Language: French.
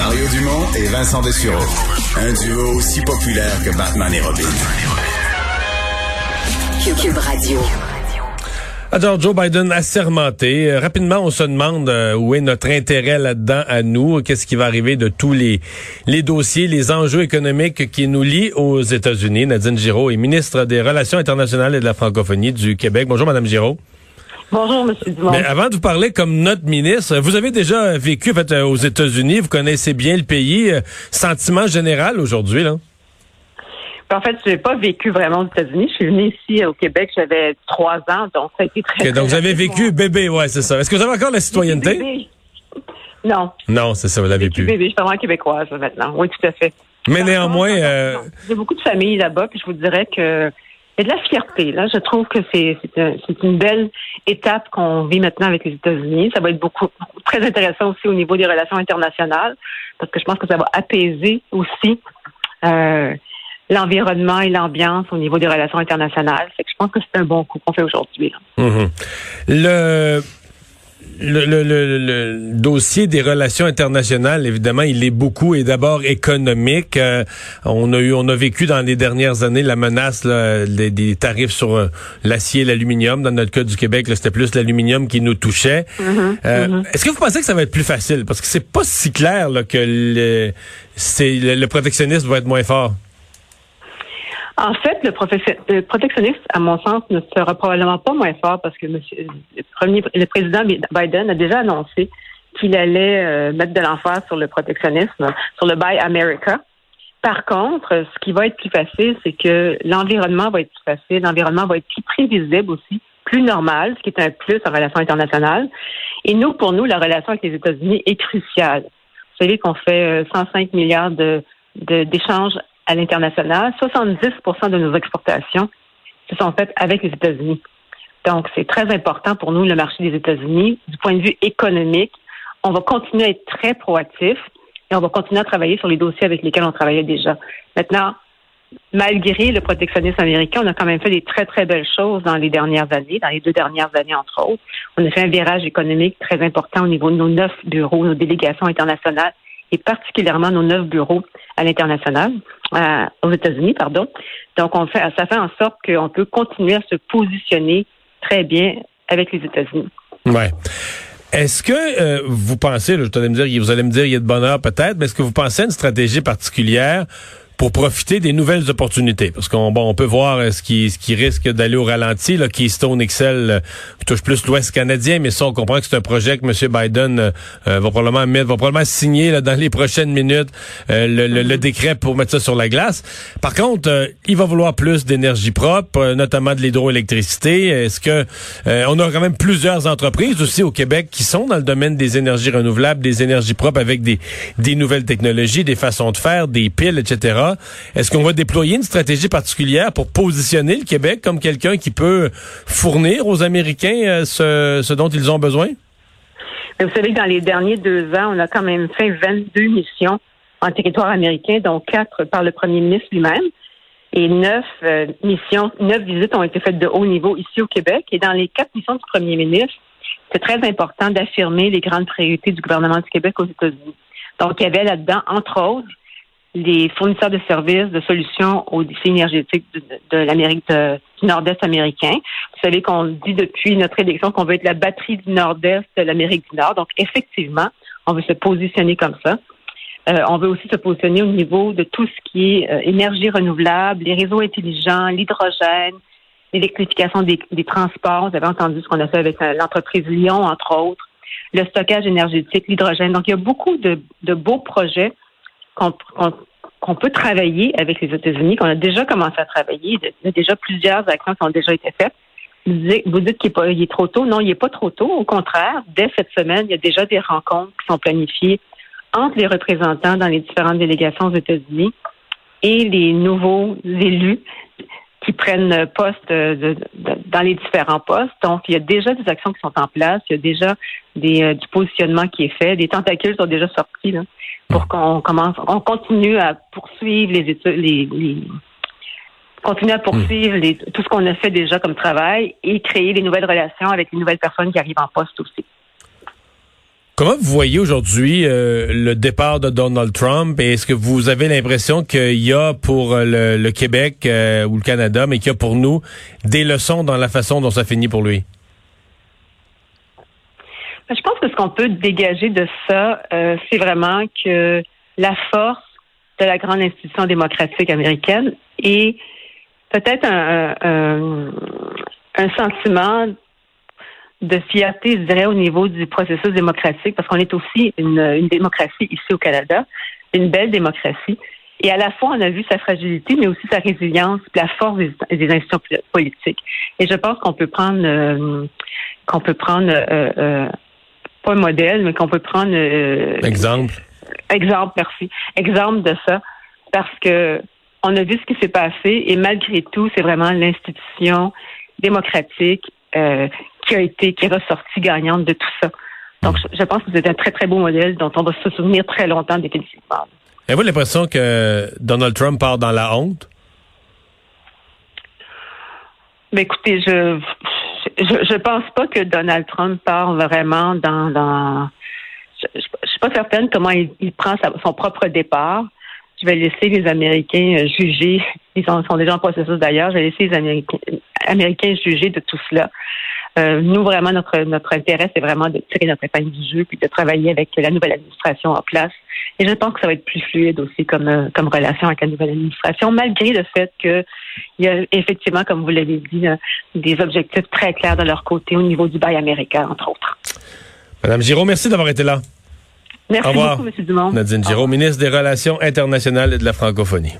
Mario Dumont et Vincent Dessureau. Un duo aussi populaire que Batman et Robin. Cube Radio. Alors, Joe Biden assermenté. Euh, rapidement, on se demande euh, où est notre intérêt là-dedans à nous? Qu'est-ce qui va arriver de tous les, les dossiers, les enjeux économiques qui nous lient aux États-Unis? Nadine Giraud est ministre des Relations internationales et de la francophonie du Québec. Bonjour, Madame Giraud. Bonjour, M. Dumont. Mais avant de vous parler comme notre ministre, vous avez déjà vécu en fait, euh, aux États-Unis, vous connaissez bien le pays. Sentiment général aujourd'hui, là? En fait, je n'ai pas vécu vraiment aux États-Unis. Je suis venue ici au Québec, j'avais trois ans, donc ça a été très. Okay, donc vous avez vécu bébé, ouais, c'est ça. Est-ce que vous avez encore la citoyenneté? Bébé. Non. Non, c'est ça, vous l'avez plus. Bébé, je suis vraiment québécoise maintenant. Oui, tout à fait. Mais néanmoins, euh... j'ai beaucoup de familles là-bas, puis je vous dirais que il de la fierté. Là, je trouve que c'est c'est une belle étape qu'on vit maintenant avec les États-Unis. Ça va être beaucoup très intéressant aussi au niveau des relations internationales, parce que je pense que ça va apaiser aussi. Euh, l'environnement et l'ambiance au niveau des relations internationales. Fait que je pense que c'est un bon coup qu'on fait aujourd'hui. Mm-hmm. Le le, le, le, dossier des relations internationales, évidemment, il est beaucoup et d'abord économique. Euh, on a eu, on a vécu dans les dernières années la menace là, des, tarifs sur euh, l'acier et l'aluminium. Dans notre cas du Québec, c'était plus l'aluminium qui nous touchait. Mm-hmm. Euh, mm-hmm. Est-ce que vous pensez que ça va être plus facile? Parce que c'est pas si clair là, que le, c'est le protectionnisme va être moins fort? En fait, le, protectionnisme, à mon sens, ne sera probablement pas moins fort parce que le, premier, le président Biden a déjà annoncé qu'il allait euh, mettre de l'emphase sur le protectionnisme, sur le Buy America. Par contre, ce qui va être plus facile, c'est que l'environnement va être plus facile, l'environnement va être plus prévisible aussi, plus normal, ce qui est un plus en relation internationale. Et nous, pour nous, la relation avec les États-Unis est cruciale. Vous savez qu'on fait 105 euh, milliards de d'échanges à l'international. 70% de nos exportations se sont faites avec les États-Unis. Donc, c'est très important pour nous, le marché des États-Unis. Du point de vue économique, on va continuer à être très proactif et on va continuer à travailler sur les dossiers avec lesquels on travaillait déjà. Maintenant, malgré le protectionnisme américain, on a quand même fait des très, très belles choses dans les dernières années, dans les deux dernières années, entre autres. On a fait un virage économique très important au niveau de nos neuf bureaux, nos délégations internationales et particulièrement nos neuf bureaux à l'international, aux États-Unis, pardon. Donc, on fait, ça fait en sorte qu'on peut continuer à se positionner très bien avec les États-Unis. Ouais. Est-ce que euh, vous pensez, là, je me dire, vous allez me dire, il y a de bonheur peut-être, mais est-ce que vous pensez à une stratégie particulière pour profiter des nouvelles opportunités. Parce qu'on bon, on peut voir euh, ce qui, ce qui risque d'aller au ralenti. Là, Keystone XL euh, touche plus l'Ouest canadien, mais ça, on comprend que c'est un projet que M. Biden euh, va probablement mettre, va probablement signer là, dans les prochaines minutes le, le, décret pour mettre ça sur la glace. Par contre, il va vouloir plus d'énergie propre, notamment de l'hydroélectricité. Est-ce que on a quand même plusieurs entreprises aussi au Québec qui sont dans le domaine des énergies renouvelables, des énergies propres avec des, des nouvelles technologies, des façons de faire, des piles, etc. Est-ce qu'on va déployer une stratégie particulière pour positionner le Québec comme quelqu'un qui peut fournir aux Américains euh, ce, dont ils ont besoin? Vous savez que dans les derniers deux ans, on a quand même fait 22 missions en territoire américain, dont quatre par le premier ministre lui-même. Et neuf euh, missions, neuf visites ont été faites de haut niveau ici au Québec. Et dans les quatre missions du premier ministre, c'est très important d'affirmer les grandes priorités du gouvernement du Québec aux États-Unis. Donc, il y avait là-dedans, entre autres, les fournisseurs de services, de solutions aux défis énergétiques de, l'Amérique du Nord-Est américain. Vous savez qu'on dit depuis notre élection qu'on veut être la batterie du Nord-Est de l'Amérique du Nord. Donc, effectivement, on veut se positionner comme ça. Euh, on veut aussi se positionner au niveau de tout ce qui est euh, énergie renouvelable, les réseaux intelligents, l'hydrogène, l'électrification des, transports. Vous avez entendu ce qu'on a fait avec euh, l'entreprise Lyon, entre autres, le stockage énergétique, l'hydrogène. Donc, il y a beaucoup de, de beaux projets qu'on peut travailler avec les États-Unis, qu'on a déjà commencé à travailler. Il y a déjà plusieurs actions qui ont déjà été faites. Vous dites, qu'il est, est, trop tôt. Non, il n'est pas trop tôt. Au contraire, dès cette semaine, il y a déjà des rencontres qui sont planifiées entre les représentants dans les différentes délégations aux États-Unis et les nouveaux élus qui prennent poste dans les différents postes. Donc, il y a déjà des actions qui sont en place. Il y a déjà des, euh, du positionnement qui est fait. Des tentacules sont déjà sortis. Là pour qu'on commence, on continue à poursuivre les études, les, continuer à poursuivre les, tout ce qu'on a fait déjà comme travail et créer des nouvelles relations avec les nouvelles personnes qui arrivent en poste aussi. Comment vous voyez aujourd'hui euh, le départ de Donald Trump? Et est-ce que vous avez l'impression qu'il y a pour le, Québec ou le Canada, mais qu'il y a pour nous des leçons dans la façon dont ça finit pour lui? Ben, je pense que ce qu'on peut dégager de ça, c'est vraiment que la force de la grande institution démocratique américaine et peut-être un, sentiment de fierté, je dirais, au niveau du processus démocratique, parce qu'on est aussi une, démocratie ici au Canada, une belle démocratie. Et à la fois, on a vu sa fragilité, mais aussi sa résilience, la force des, institutions politiques. Et je pense qu'on peut prendre, euh, qu'on peut prendre, euh, euh, pas un modèle, mais qu'on peut prendre. exemple. Exemple, merci. Exemple de ça, parce que on a vu ce qui s'est passé et malgré tout, c'est vraiment l'institution démocratique euh, qui a été, qui est ressortie gagnante de tout ça. Donc, je, pense que c'est un très, très beau modèle dont on va se souvenir très longtemps définitivement. Avez-vous l'impression que Donald Trump part dans la honte? Mais écoutez, je, je, je pense pas que Donald Trump part vraiment dans, dans je, je, suis pas certaine comment il, prend son propre départ. Je vais laisser les Américains euh, juger. Ils sont, déjà en processus d'ailleurs. Je vais laisser les Américains, Américains juger de tout cela. Euh, nous, vraiment, notre, notre intérêt, c'est vraiment de tirer notre épingle du jeu puis de travailler avec la nouvelle administration en place. Et je pense que ça va être plus fluide aussi comme, euh, comme relation avec la nouvelle administration, malgré le fait qu'il y a effectivement, comme vous l'avez dit, des objectifs très clairs de leur côté au niveau du bail américain, entre autres. Madame Giraud, merci d'avoir été là. Merci beaucoup, M. Dumont. Nadine Giraud, ministre des Relations internationales et de la francophonie.